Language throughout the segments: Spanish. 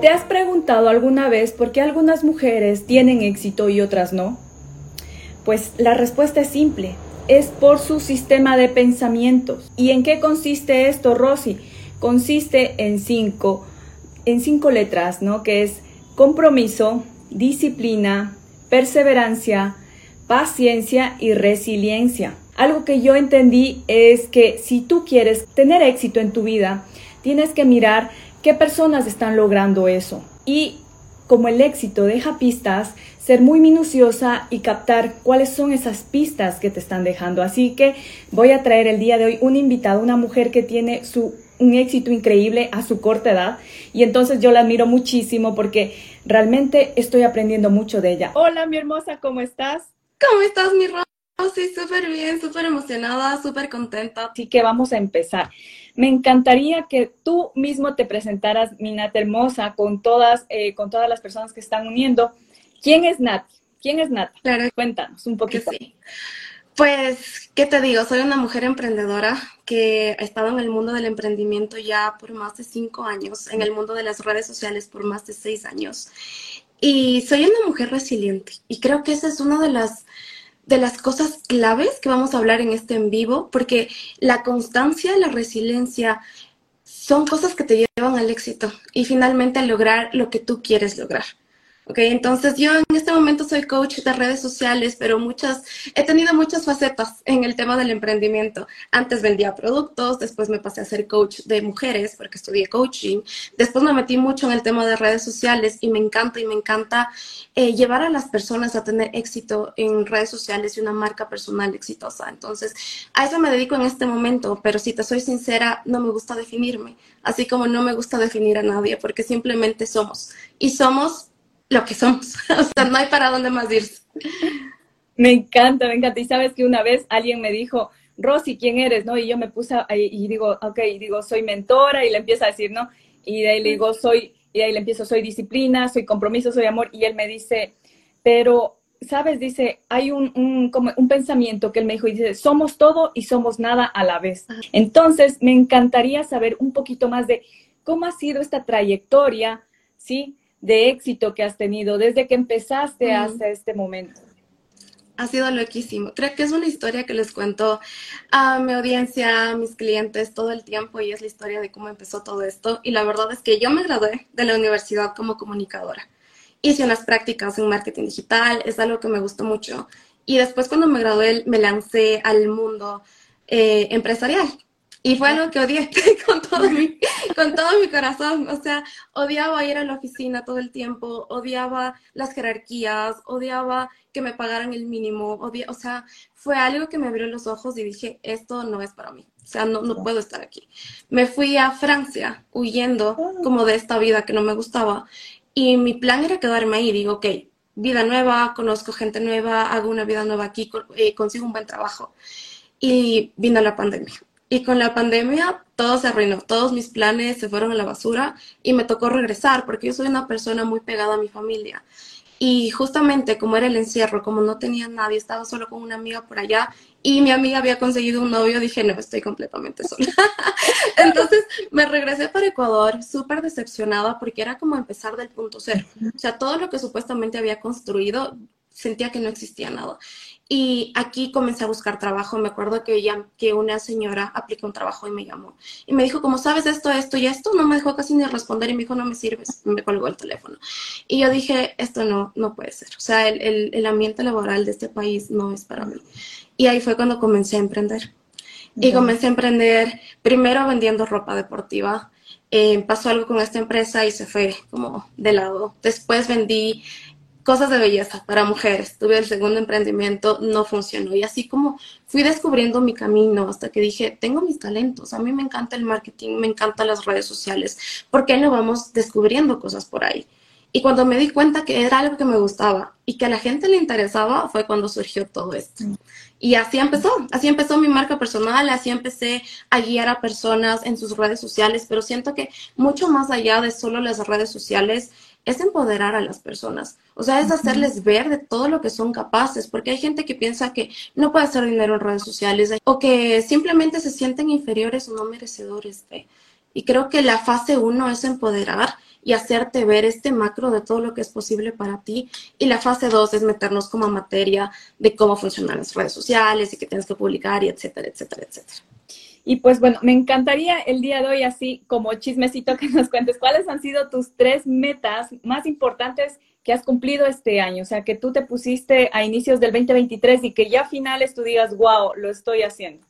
¿Te has preguntado alguna vez por qué algunas mujeres tienen éxito y otras no? Pues la respuesta es simple, es por su sistema de pensamientos. ¿Y en qué consiste esto, Rosy? Consiste en cinco, en cinco letras, ¿no? Que es compromiso, disciplina, perseverancia, paciencia y resiliencia. Algo que yo entendí es que si tú quieres tener éxito en tu vida, tienes que mirar qué personas están logrando eso. Y como el éxito deja pistas, ser muy minuciosa y captar cuáles son esas pistas que te están dejando. Así que voy a traer el día de hoy un invitado, una mujer que tiene su un éxito increíble a su corta edad y entonces yo la admiro muchísimo porque realmente estoy aprendiendo mucho de ella. Hola, mi hermosa, ¿cómo estás? ¿Cómo estás, mi Rosy? Súper bien, súper emocionada, súper contenta. Así que vamos a empezar. Me encantaría que tú mismo te presentaras, mi Nat hermosa, con todas, eh, con todas las personas que están uniendo. ¿Quién es Nat? ¿Quién es Nat? Claro. Cuéntanos un poquito. Sí. Pues, ¿qué te digo? Soy una mujer emprendedora que ha estado en el mundo del emprendimiento ya por más de cinco años, en el mundo de las redes sociales por más de seis años. Y soy una mujer resiliente. Y creo que esa es una de las de las cosas claves que vamos a hablar en este en vivo, porque la constancia, la resiliencia son cosas que te llevan al éxito y finalmente a lograr lo que tú quieres lograr. Ok, entonces yo en este momento soy coach de redes sociales, pero muchas, he tenido muchas facetas en el tema del emprendimiento. Antes vendía productos, después me pasé a ser coach de mujeres porque estudié coaching, después me metí mucho en el tema de redes sociales y me encanta y me encanta eh, llevar a las personas a tener éxito en redes sociales y una marca personal exitosa. Entonces, a eso me dedico en este momento, pero si te soy sincera, no me gusta definirme, así como no me gusta definir a nadie, porque simplemente somos. Y somos lo que somos. o sea, no hay para dónde más irse. Me encanta, me encanta. Y sabes que una vez alguien me dijo, Rosy, ¿quién eres? ¿No? Y yo me puse ahí y digo, ok, y digo, soy mentora y le empieza a decir, ¿no? Y de ahí le digo, soy, y de ahí le empiezo, soy disciplina, soy compromiso, soy amor. Y él me dice, pero, ¿sabes? Dice, hay un, un, como un pensamiento que él me dijo y dice, somos todo y somos nada a la vez. Entonces, me encantaría saber un poquito más de cómo ha sido esta trayectoria, ¿sí? De éxito que has tenido desde que empezaste hasta este momento? Ha sido loquísimo. Creo que es una historia que les cuento a mi audiencia, a mis clientes todo el tiempo y es la historia de cómo empezó todo esto. Y la verdad es que yo me gradué de la universidad como comunicadora. Hice unas prácticas en marketing digital, es algo que me gustó mucho. Y después cuando me gradué me lancé al mundo eh, empresarial. Y fue algo que odié con todo, mi, con todo mi corazón. O sea, odiaba ir a la oficina todo el tiempo, odiaba las jerarquías, odiaba que me pagaran el mínimo. o sea, fue algo que me abrió los ojos y dije, esto no es para mí. O sea, no, no puedo estar aquí. Me fui a Francia huyendo como de esta vida que no me gustaba. Y mi plan era quedarme ahí. Digo, ok, vida nueva, conozco gente nueva, hago una vida nueva aquí, eh, consigo un buen trabajo. Y vino la pandemia y con la pandemia todo se arruinó, todos mis planes se fueron a la basura y me tocó regresar porque yo soy una persona muy pegada a mi familia. Y justamente como era el encierro, como no tenía nadie, estaba solo con una amiga por allá y mi amiga había conseguido un novio, dije, no, estoy completamente sola. Entonces me regresé para Ecuador súper decepcionada porque era como empezar del punto cero. O sea, todo lo que supuestamente había construido, sentía que no existía nada. Y aquí comencé a buscar trabajo. Me acuerdo que, ya, que una señora aplicó un trabajo y me llamó. Y me dijo, como sabes esto, esto y esto, no me dejó casi ni responder y me dijo, no me sirves. Me colgó el teléfono. Y yo dije, esto no, no puede ser. O sea, el, el, el ambiente laboral de este país no es para mí. Y ahí fue cuando comencé a emprender. Y comencé a emprender primero vendiendo ropa deportiva. Eh, pasó algo con esta empresa y se fue como de lado. Después vendí cosas de belleza para mujeres. Tuve el segundo emprendimiento, no funcionó. Y así como fui descubriendo mi camino hasta que dije, tengo mis talentos, a mí me encanta el marketing, me encantan las redes sociales, ¿por qué no vamos descubriendo cosas por ahí? Y cuando me di cuenta que era algo que me gustaba y que a la gente le interesaba, fue cuando surgió todo esto. Y así empezó, así empezó mi marca personal, así empecé a guiar a personas en sus redes sociales, pero siento que mucho más allá de solo las redes sociales, es empoderar a las personas. O sea, es hacerles ver de todo lo que son capaces, porque hay gente que piensa que no puede hacer dinero en redes sociales o que simplemente se sienten inferiores o no merecedores de. Y creo que la fase uno es empoderar y hacerte ver este macro de todo lo que es posible para ti. Y la fase dos es meternos como materia de cómo funcionan las redes sociales y que tienes que publicar y etcétera, etcétera, etcétera. Y pues bueno, me encantaría el día de hoy, así como chismecito, que nos cuentes cuáles han sido tus tres metas más importantes que has cumplido este año. O sea, que tú te pusiste a inicios del 2023 y que ya a finales tú digas, wow, lo estoy haciendo.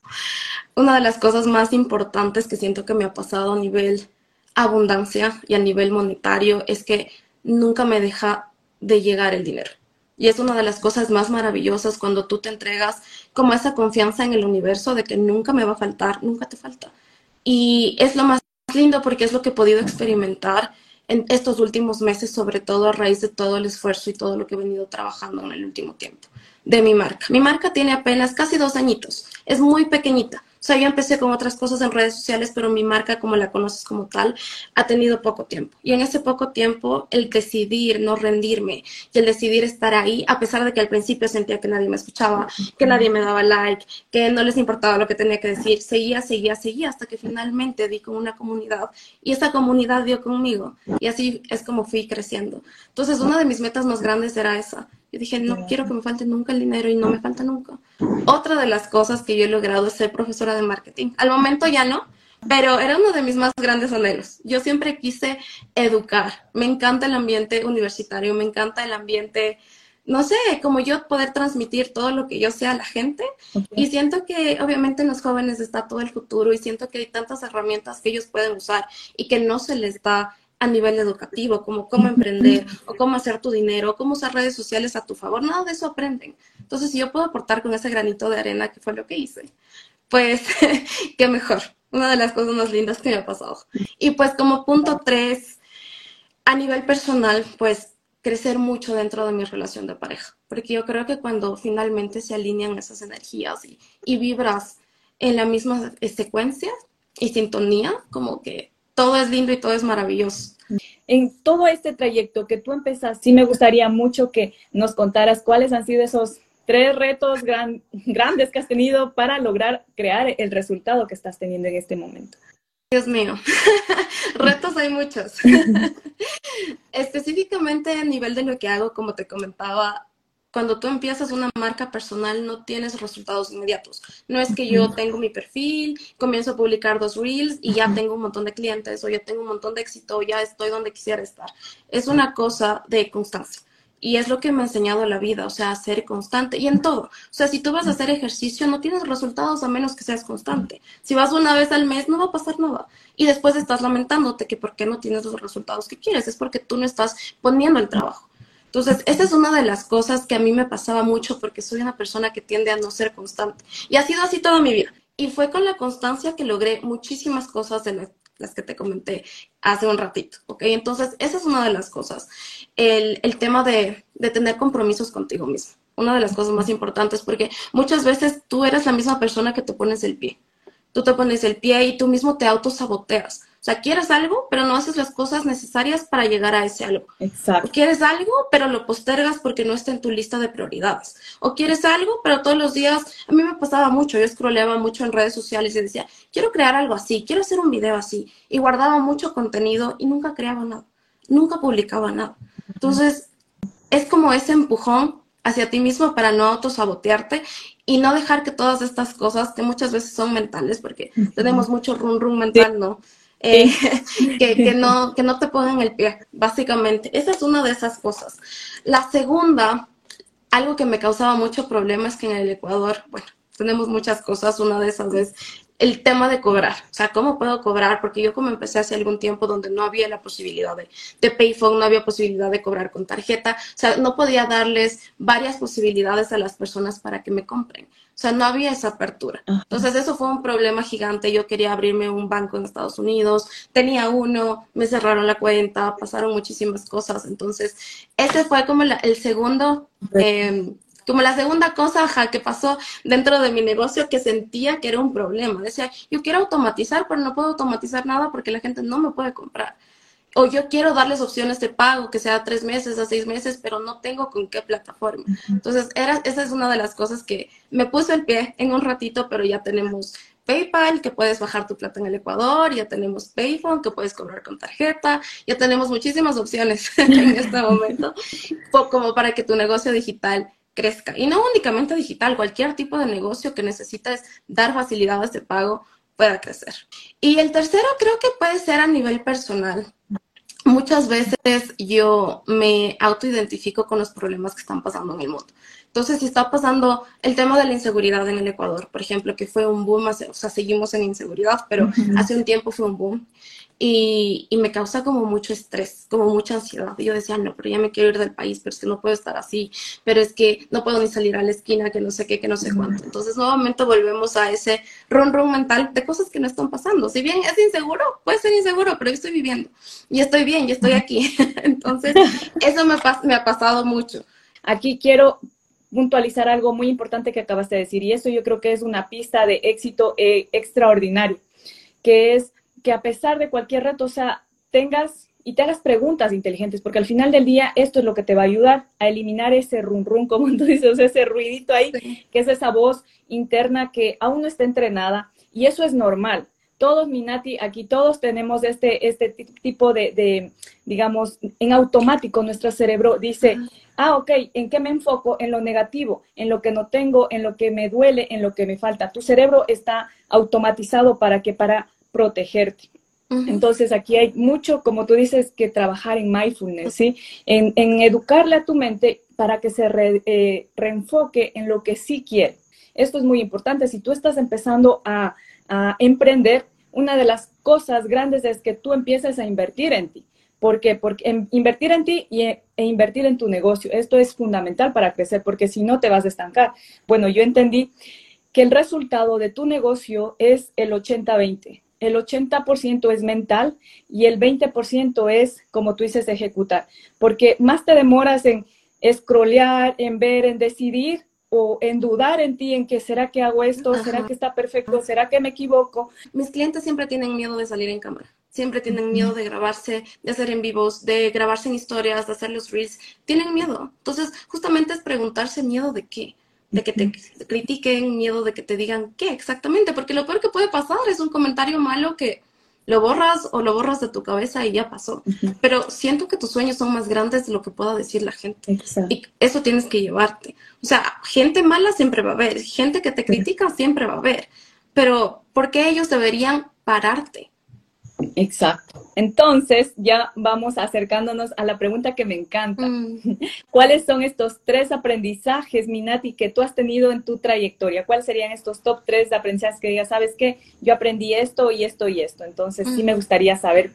Una de las cosas más importantes que siento que me ha pasado a nivel abundancia y a nivel monetario es que nunca me deja de llegar el dinero. Y es una de las cosas más maravillosas cuando tú te entregas como esa confianza en el universo de que nunca me va a faltar, nunca te falta. Y es lo más lindo porque es lo que he podido experimentar en estos últimos meses, sobre todo a raíz de todo el esfuerzo y todo lo que he venido trabajando en el último tiempo de mi marca. Mi marca tiene apenas casi dos añitos, es muy pequeñita, o sea, yo empecé con otras cosas en redes sociales, pero mi marca, como la conoces como tal, ha tenido poco tiempo. Y en ese poco tiempo, el decidir no rendirme y el decidir estar ahí, a pesar de que al principio sentía que nadie me escuchaba, que nadie me daba like, que no les importaba lo que tenía que decir, seguía, seguía, seguía, hasta que finalmente di con una comunidad y esa comunidad dio conmigo. Y así es como fui creciendo. Entonces, una de mis metas más grandes era esa, yo dije, no quiero que me falte nunca el dinero y no me falta nunca. Otra de las cosas que yo he logrado es ser profesora de marketing. Al momento ya no, pero era uno de mis más grandes anhelos. Yo siempre quise educar. Me encanta el ambiente universitario, me encanta el ambiente, no sé, como yo poder transmitir todo lo que yo sé a la gente. Y siento que obviamente en los jóvenes está todo el futuro y siento que hay tantas herramientas que ellos pueden usar y que no se les da a nivel educativo, como cómo emprender o cómo hacer tu dinero, cómo usar redes sociales a tu favor. Nada de eso aprenden. Entonces, si yo puedo aportar con ese granito de arena, que fue lo que hice, pues qué mejor. Una de las cosas más lindas que me ha pasado. Y pues como punto tres, a nivel personal, pues crecer mucho dentro de mi relación de pareja. Porque yo creo que cuando finalmente se alinean esas energías y, y vibras en la misma secuencia y sintonía, como que todo es lindo y todo es maravilloso. En todo este trayecto que tú empezas, sí me gustaría mucho que nos contaras cuáles han sido esos tres retos grandes que has tenido para lograr crear el resultado que estás teniendo en este momento. Dios mío, retos hay muchos. Específicamente a nivel de lo que hago, como te comentaba, cuando tú empiezas una marca personal no tienes resultados inmediatos. No es que yo tengo mi perfil, comienzo a publicar dos reels y ya tengo un montón de clientes o ya tengo un montón de éxito o ya estoy donde quisiera estar. Es una cosa de constancia. Y es lo que me ha enseñado la vida, o sea, ser constante y en todo. O sea, si tú vas a hacer ejercicio, no tienes resultados a menos que seas constante. Si vas una vez al mes, no va a pasar nada. Y después estás lamentándote que por qué no tienes los resultados que quieres. Es porque tú no estás poniendo el trabajo. Entonces, esa es una de las cosas que a mí me pasaba mucho porque soy una persona que tiende a no ser constante. Y ha sido así toda mi vida. Y fue con la constancia que logré muchísimas cosas de las que te comenté hace un ratito, ¿ok? Entonces, esa es una de las cosas. El, el tema de, de tener compromisos contigo mismo. Una de las cosas más importantes porque muchas veces tú eres la misma persona que te pones el pie. Tú te pones el pie y tú mismo te autosaboteas o sea, quieres algo, pero no haces las cosas necesarias para llegar a ese algo. Exacto. O quieres algo, pero lo postergas porque no está en tu lista de prioridades. O quieres algo, pero todos los días, a mí me pasaba mucho, yo scrolleaba mucho en redes sociales y decía, quiero crear algo así, quiero hacer un video así. Y guardaba mucho contenido y nunca creaba nada, nunca publicaba nada. Entonces, es como ese empujón hacia ti mismo para no autosabotearte y no dejar que todas estas cosas, que muchas veces son mentales, porque tenemos mucho run run mental, ¿no? Eh, que, que, no, que no te pongan el pie, básicamente. Esa es una de esas cosas. La segunda, algo que me causaba mucho problema es que en el Ecuador, bueno, tenemos muchas cosas, una de esas es el tema de cobrar, o sea, ¿cómo puedo cobrar? Porque yo como empecé hace algún tiempo donde no había la posibilidad de, de payphone, no había posibilidad de cobrar con tarjeta, o sea, no podía darles varias posibilidades a las personas para que me compren. O sea, no había esa apertura. Entonces, eso fue un problema gigante. Yo quería abrirme un banco en Estados Unidos, tenía uno, me cerraron la cuenta, pasaron muchísimas cosas. Entonces, ese fue como el segundo, eh, como la segunda cosa que pasó dentro de mi negocio que sentía que era un problema. Decía, yo quiero automatizar, pero no puedo automatizar nada porque la gente no me puede comprar. O yo quiero darles opciones de pago, que sea tres meses a seis meses, pero no tengo con qué plataforma. Entonces, era, esa es una de las cosas que me puso el pie en un ratito, pero ya tenemos PayPal, que puedes bajar tu plata en el Ecuador, ya tenemos Payphone, que puedes cobrar con tarjeta, ya tenemos muchísimas opciones en este momento, como para que tu negocio digital crezca. Y no únicamente digital, cualquier tipo de negocio que necesites dar facilidades de pago pueda crecer. Y el tercero creo que puede ser a nivel personal. Muchas veces yo me autoidentifico con los problemas que están pasando en el mundo. Entonces, si está pasando el tema de la inseguridad en el Ecuador, por ejemplo, que fue un boom, o sea, seguimos en inseguridad, pero hace un tiempo fue un boom y, y, me causa como mucho estrés, como mucha ansiedad. Y yo decía, no, pero ya me quiero ir del país, pero es que no puedo estar así, pero es que no puedo ni salir a la esquina, que no sé qué, que no sé cuánto. Entonces, nuevamente volvemos a ese run run mental de cosas que no están pasando. Si bien es inseguro, puede ser inseguro, pero yo estoy viviendo y estoy bien, y estoy aquí. Entonces, eso me, me ha pasado mucho. Aquí quiero puntualizar algo muy importante que acabas de decir, y eso yo creo que es una pista de éxito eh, extraordinario, que es que a pesar de cualquier reto, o sea, tengas y te hagas preguntas inteligentes, porque al final del día esto es lo que te va a ayudar a eliminar ese rum rum, como tú dices, ese ruidito ahí, que es esa voz interna que aún no está entrenada, y eso es normal. Todos, Minati, aquí todos tenemos este, este tipo de, de, digamos, en automático nuestro cerebro dice, ah, ok, ¿en qué me enfoco? En lo negativo, en lo que no tengo, en lo que me duele, en lo que me falta. Tu cerebro está automatizado para que, para protegerte. Entonces aquí hay mucho, como tú dices, que trabajar en mindfulness, ¿sí? En, educarle a tu mente para que se eh, reenfoque en lo que sí quiere. Esto es muy importante. Si tú estás empezando a, emprender, una de las cosas grandes es que tú empieces a invertir en ti. ¿Por qué? Porque invertir en ti y, e invertir en tu negocio. Esto es fundamental para crecer, porque si no te vas a estancar. Bueno, yo entendí que el resultado de tu negocio es el 80-20 el 80% es mental y el 20% es, como tú dices, ejecutar. Porque más te demoras en scrollear, en ver, en decidir o en dudar en ti, en que será que hago esto, será que está perfecto, será que me equivoco. Mis clientes siempre tienen miedo de salir en cámara. Siempre tienen miedo de grabarse, de hacer en vivos, de grabarse en historias, de hacer los reels. Tienen miedo. Entonces, justamente es preguntarse miedo de qué de que te critiquen, miedo de que te digan qué exactamente, porque lo peor que puede pasar es un comentario malo que lo borras o lo borras de tu cabeza y ya pasó. Pero siento que tus sueños son más grandes de lo que pueda decir la gente. Y eso tienes que llevarte. O sea, gente mala siempre va a haber, gente que te critica siempre va a haber, pero ¿por qué ellos deberían pararte? Exacto. Entonces, ya vamos acercándonos a la pregunta que me encanta. Mm. ¿Cuáles son estos tres aprendizajes, Minati, que tú has tenido en tu trayectoria? ¿Cuáles serían estos top tres aprendizajes que digas, sabes qué, yo aprendí esto y esto y esto? Entonces, sí me gustaría saber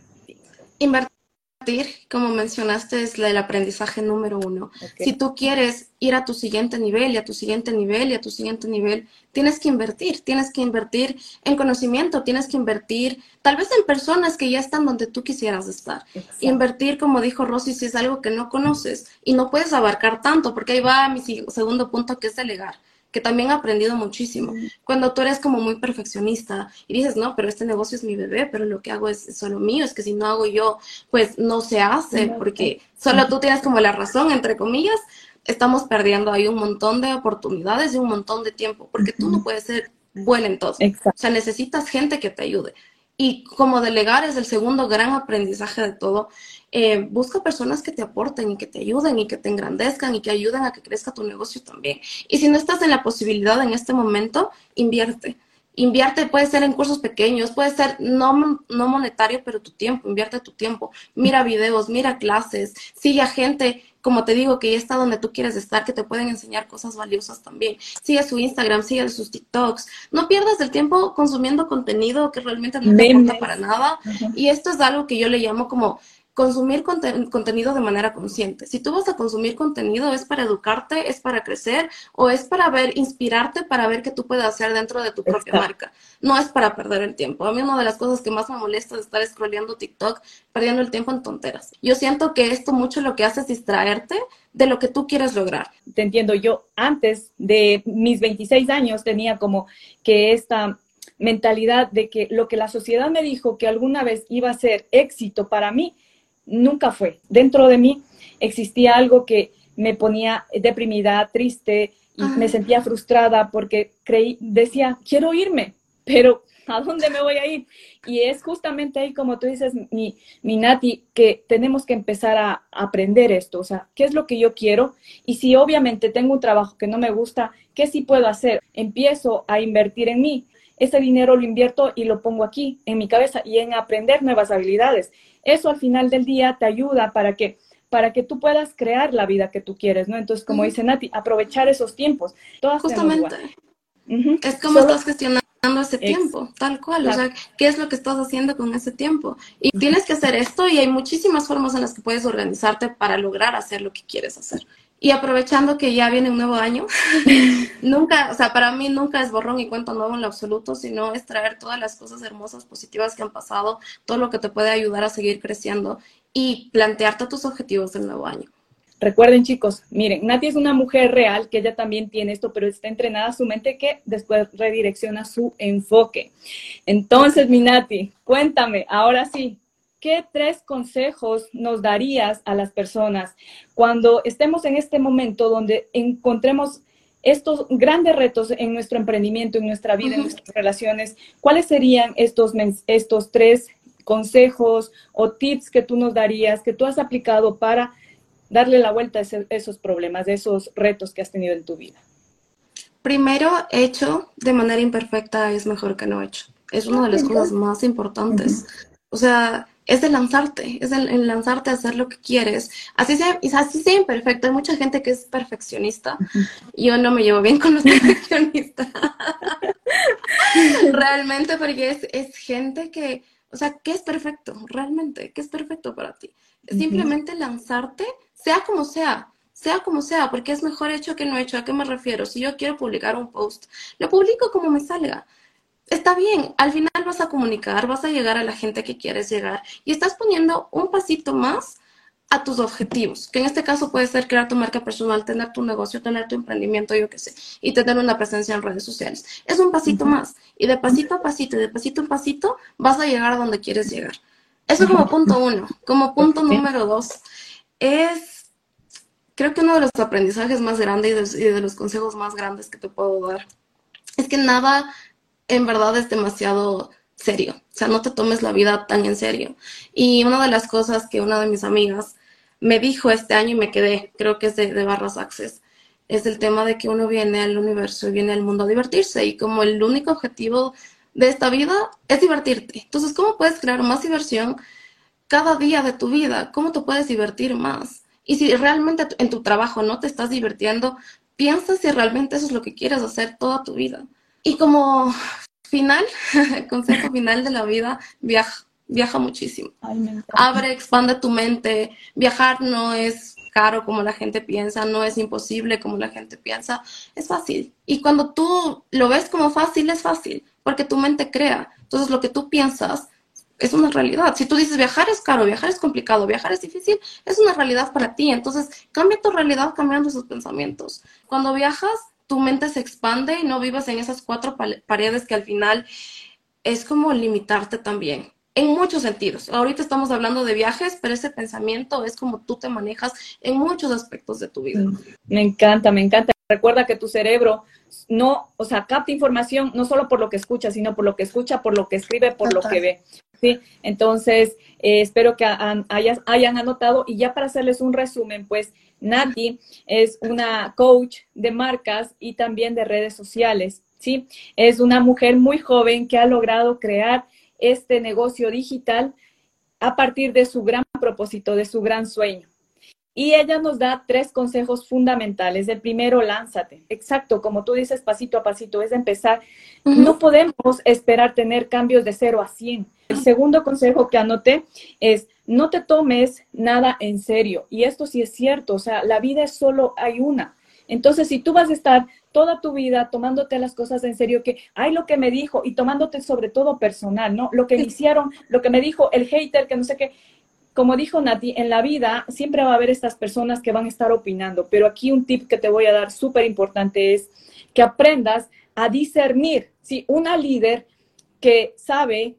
como mencionaste, es el aprendizaje número uno. Si tú quieres ir a tu siguiente nivel y a tu siguiente nivel y a tu siguiente nivel, tienes que invertir, tienes que invertir en conocimiento, tienes que invertir tal vez en personas que ya están donde tú quisieras estar. Invertir, como dijo Rosy, si es algo que no conoces y no puedes abarcar tanto, porque ahí va mi segundo punto que es delegar que también he aprendido muchísimo. Cuando tú eres como muy perfeccionista y dices, no, pero este negocio es mi bebé, pero lo que hago es solo mío, es que si no hago yo, pues no se hace, porque solo tú tienes como la razón, entre comillas, estamos perdiendo ahí un montón de oportunidades y un montón de tiempo, porque tú no puedes ser bueno en todo. O sea, necesitas gente que te ayude. Y como delegar es el segundo gran aprendizaje de todo. Eh, busca personas que te aporten y que te ayuden y que te engrandezcan y que ayuden a que crezca tu negocio también. Y si no estás en la posibilidad en este momento, invierte. Invierte, puede ser en cursos pequeños, puede ser no, no monetario, pero tu tiempo, invierte tu tiempo. Mira videos, mira clases, sigue a gente como te digo, que ya está donde tú quieres estar, que te pueden enseñar cosas valiosas también. Sigue su Instagram, sigue sus TikToks. No pierdas el tiempo consumiendo contenido que realmente no te aporta para nada. Y esto es algo que yo le llamo como consumir contenido de manera consciente. Si tú vas a consumir contenido, ¿es para educarte, es para crecer o es para ver, inspirarte para ver qué tú puedes hacer dentro de tu propia marca? No es para perder el tiempo. A mí una de las cosas que más me molesta es estar scrolleando TikTok, perdiendo el tiempo en tonteras. Yo siento que esto mucho lo que hace es distraerte de lo que tú quieres lograr. Te entiendo, yo antes de mis 26 años tenía como que esta mentalidad de que lo que la sociedad me dijo que alguna vez iba a ser éxito para mí, nunca fue. Dentro de mí existía algo que me ponía deprimida, triste y me sentía frustrada porque creí, decía, quiero irme, pero ¿a dónde me voy a ir? Y es justamente ahí, como tú dices, mi, mi Nati, que tenemos que empezar a aprender esto, o sea, ¿qué es lo que yo quiero? Y si obviamente tengo un trabajo que no me gusta, ¿qué sí puedo hacer? Empiezo a invertir en mí. Ese dinero lo invierto y lo pongo aquí, en mi cabeza, y en aprender nuevas habilidades. Eso al final del día te ayuda para que para que tú puedas crear la vida que tú quieres, ¿no? Entonces, como dice Nati, aprovechar esos tiempos. Justamente. Es como estás gestionando ese tiempo, tal cual. O sea, ¿qué es lo que estás haciendo con ese tiempo? Y tienes que hacer esto y hay muchísimas formas en las que puedes organizarte para lograr hacer lo que quieres hacer. Y aprovechando que ya viene un nuevo año, nunca, o sea, para mí nunca es borrón y cuento nuevo en lo absoluto, sino es traer todas las cosas hermosas, positivas que han pasado, todo lo que te puede ayudar a seguir creciendo y plantearte tus objetivos del nuevo año. Recuerden chicos, miren, Nati es una mujer real que ella también tiene esto, pero está entrenada su mente que después redirecciona su enfoque. Entonces, mi Nati, cuéntame, ahora sí, ¿qué tres consejos nos darías a las personas cuando estemos en este momento donde encontremos estos grandes retos en nuestro emprendimiento, en nuestra vida, en nuestras relaciones? ¿Cuáles serían estos, estos tres consejos o tips que tú nos darías, que tú has aplicado para darle la vuelta a esos problemas, a esos retos que has tenido en tu vida? Primero, hecho de manera imperfecta es mejor que no hecho. Es una de las cosas más importantes. O sea, es de lanzarte, es el, lanzarte a hacer lo que quieres. Así sea, así sea imperfecto. Hay mucha gente que es perfeccionista. Yo no me llevo bien con los perfeccionistas. Realmente, porque es, es gente que, o sea, ¿qué es perfecto? Realmente, ¿qué es perfecto para ti? Simplemente lanzarte sea como sea, sea como sea, porque es mejor hecho que no hecho. ¿A qué me refiero? Si yo quiero publicar un post, lo publico como me salga. Está bien, al final vas a comunicar, vas a llegar a la gente que quieres llegar y estás poniendo un pasito más a tus objetivos, que en este caso puede ser crear tu marca personal, tener tu negocio, tener tu emprendimiento, yo qué sé, y tener una presencia en redes sociales. Es un pasito más. Y de pasito a pasito, y de pasito en pasito, vas a llegar a donde quieres llegar. Eso como punto uno. Como punto número dos, es, creo que uno de los aprendizajes más grandes y de, los consejos más grandes que te puedo dar, es que nada en verdad es demasiado serio. O sea, no te tomes la vida tan en serio. Y una de las cosas que una de mis amigas me dijo este año y me quedé, creo que es de, de Barras Access, es el tema de que uno viene al universo y viene al mundo a divertirse. Y como el único objetivo de esta vida es divertirte. Entonces, ¿cómo puedes crear más diversión cada día de tu vida, cómo te puedes divertir más. Y si realmente en tu trabajo no te estás divirtiendo, piensa si realmente eso es lo que quieres hacer toda tu vida. Y como final, consejo final de la vida, viaja, viaja muchísimo. Abre, expande tu mente. Viajar no es caro como la gente piensa, no es imposible como la gente piensa, es fácil. Y cuando tú lo ves como fácil, es fácil, porque tu mente crea. Entonces lo que tú piensas es una realidad. Si tú dices viajar es caro, viajar es complicado, viajar es difícil, es una realidad para ti. Entonces, cambia tu realidad cambiando esos pensamientos. Cuando viajas, tu mente se expande y no vivas en esas cuatro paredes que al final es como limitarte también. En muchos sentidos. Ahorita estamos hablando de viajes, pero ese pensamiento es como tú te manejas en muchos aspectos de tu vida. Me encanta, me encanta. Recuerda que tu cerebro no, o sea, capta información no solo por lo que escucha, sino por lo que escucha, por lo que escribe, por lo que ve. ¿sí? Entonces, eh, espero que hayan anotado y ya para hacerles un resumen, pues Nati es una coach de marcas y también de redes sociales, ¿sí? Es una mujer muy joven que ha logrado crear este negocio digital a partir de su gran propósito, de su gran sueño. Y ella nos da tres consejos fundamentales. El primero, lánzate. Exacto, como tú dices, pasito a pasito, es empezar. No podemos esperar tener cambios de cero a 100. El segundo consejo que anoté es, no te tomes nada en serio. Y esto sí es cierto, o sea, la vida es solo hay una. Entonces, si tú vas a estar toda tu vida tomándote las cosas en serio, que hay lo que me dijo y tomándote sobre todo personal, ¿no? Lo que me hicieron, lo que me dijo el hater, que no sé qué, como dijo Nati, en la vida siempre va a haber estas personas que van a estar opinando, pero aquí un tip que te voy a dar súper importante es que aprendas a discernir, si una líder que sabe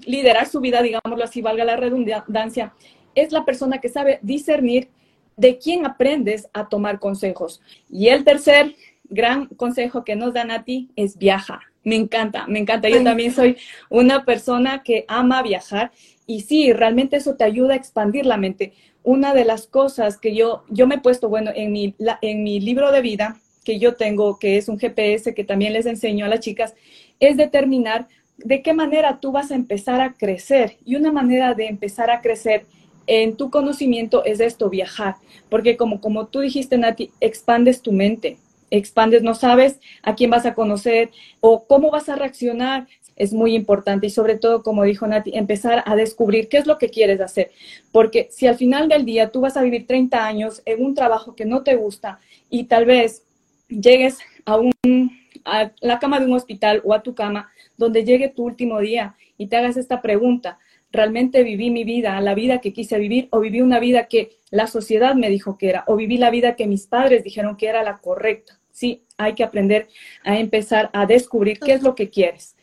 liderar su vida, digámoslo así, valga la redundancia, es la persona que sabe discernir de quién aprendes a tomar consejos. Y el tercer gran consejo que nos dan a ti es viaja. Me encanta, me encanta. Yo también soy una persona que ama viajar y sí, realmente eso te ayuda a expandir la mente. Una de las cosas que yo, yo me he puesto, bueno, en mi, en mi libro de vida que yo tengo, que es un GPS que también les enseño a las chicas, es determinar de qué manera tú vas a empezar a crecer. Y una manera de empezar a crecer en tu conocimiento es esto, viajar. Porque como, como tú dijiste, Nati, expandes tu mente expandes, no sabes a quién vas a conocer o cómo vas a reaccionar, es muy importante y sobre todo, como dijo Nati, empezar a descubrir qué es lo que quieres hacer. Porque si al final del día tú vas a vivir 30 años en un trabajo que no te gusta y tal vez llegues a, un, a la cama de un hospital o a tu cama donde llegue tu último día y te hagas esta pregunta, ¿realmente viví mi vida, la vida que quise vivir o viví una vida que la sociedad me dijo que era o viví la vida que mis padres dijeron que era la correcta? Sí hay que aprender a empezar a descubrir qué es lo que quieres.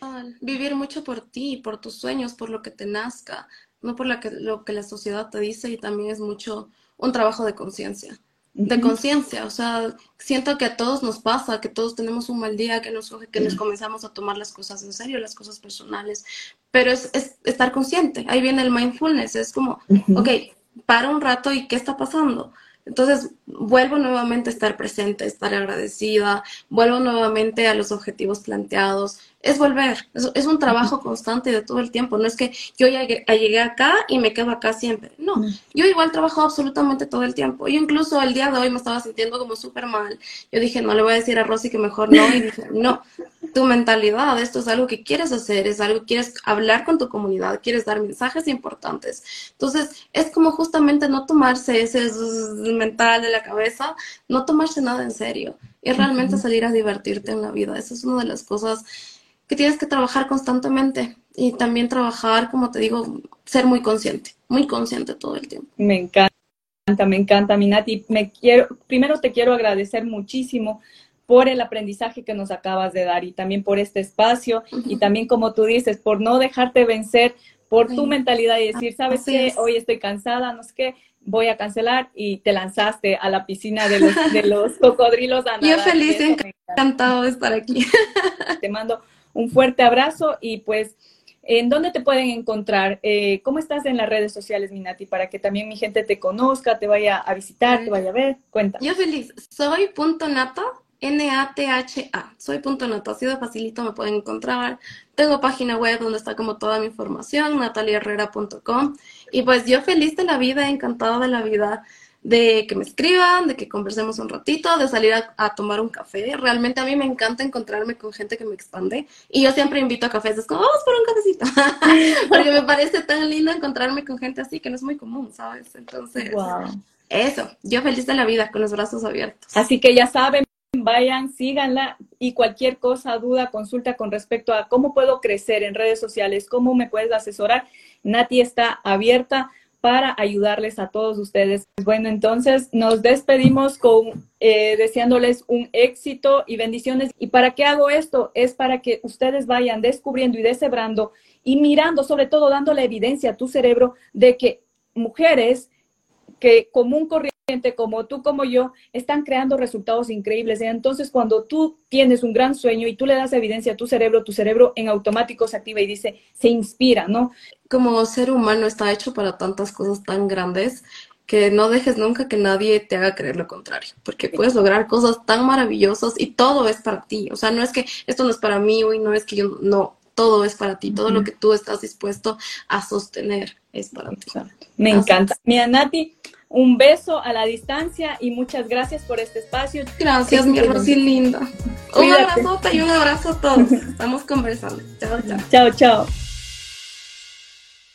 Vivir mucho por ti, por tus sueños, por lo que te nazca, no por lo que, lo que la sociedad te dice y también es mucho un trabajo de conciencia. De conciencia, o sea, siento que a todos nos pasa, que todos tenemos un mal día, que nos, que nos comenzamos a tomar las cosas en serio, las cosas personales, pero es, es estar consciente. Ahí viene el mindfulness, es como, ok, para un rato y ¿qué está pasando? Entonces, vuelvo nuevamente a estar presente, estar agradecida, vuelvo nuevamente a los objetivos planteados. Es volver, es, un trabajo constante de todo el tiempo. No es que yo llegué, llegué, acá y me quedo acá siempre. No, yo igual trabajo absolutamente todo el tiempo. Yo incluso el día de hoy me estaba sintiendo como súper mal. Yo dije, no le voy a decir a Rosy que mejor no. Y dije, no, tu mentalidad, esto es algo que quieres hacer, es algo que quieres hablar con tu comunidad, quieres dar mensajes importantes. Entonces, es como justamente no tomarse ese mental de la cabeza, no tomarse nada en serio y realmente salir a divertirte en la vida. Esa es una de las cosas que tienes que trabajar constantemente y también trabajar, como te digo, ser muy consciente, muy consciente todo el tiempo. Me encanta, me encanta, Minati. Me quiero, primero te quiero agradecer muchísimo por el aprendizaje que nos acabas de dar y también por este espacio y también como tú dices, por no dejarte vencer por tu mentalidad y decir, ¿sabes qué? Hoy estoy cansada, no sé qué, voy a cancelar y te lanzaste a la piscina de los, de los cocodrilos. A Yo feliz, encantado de estar aquí. Te mando un fuerte abrazo y pues, ¿en dónde te pueden encontrar? Eh, ¿Cómo estás en las redes sociales, Minati? Para que también mi gente te conozca, te vaya a visitar, te vaya a ver. Cuenta. Yo feliz. Soy punto nata N-A-T-H-A. Soy punto nata, así de facilito me pueden encontrar. Tengo página web donde está como toda mi información, nataliaherrera.com. Y pues yo feliz de la vida, encantada de la vida, de que me escriban, de que conversemos un ratito, de salir a, tomar un café. Realmente a mí me encanta encontrarme con gente que me expande. Y yo siempre invito a cafés, es como, vamos por un cafecito. Porque me parece tan lindo encontrarme con gente así que no es muy común, ¿sabes? Entonces... Eso, yo feliz de la vida, con los brazos abiertos. Así que ya saben, vayan, síganla y cualquier cosa, duda, consulta con respecto a cómo puedo crecer en redes sociales, cómo me puedes asesorar. Nati está abierta para ayudarles a todos ustedes. Bueno, entonces nos despedimos con eh, deseándoles un éxito y bendiciones. ¿Y para qué hago esto? Es para que ustedes vayan descubriendo y deshebrando y mirando, sobre todo dando la evidencia a tu cerebro de que mujeres que común corriente como tú, como yo, están creando resultados increíbles. Entonces, cuando tú tienes un gran sueño y tú le das evidencia a tu cerebro, tu cerebro en automático se activa y dice, se inspira, ¿no? Como ser humano está hecho para tantas cosas tan grandes que no dejes nunca que nadie te haga creer lo contrario, porque puedes lograr cosas tan maravillosas y todo es para ti. O sea, no es que esto no es para mí, y no es que yo no, todo es para ti, todo lo que tú estás dispuesto a sostener es para ti. Me encanta. Mira, Nati, un beso a la distancia y muchas gracias por este espacio. Gracias, mi Rosy linda. Un abrazo y un abrazo a todos. Estamos conversando. Chao, chao. Chao, chao.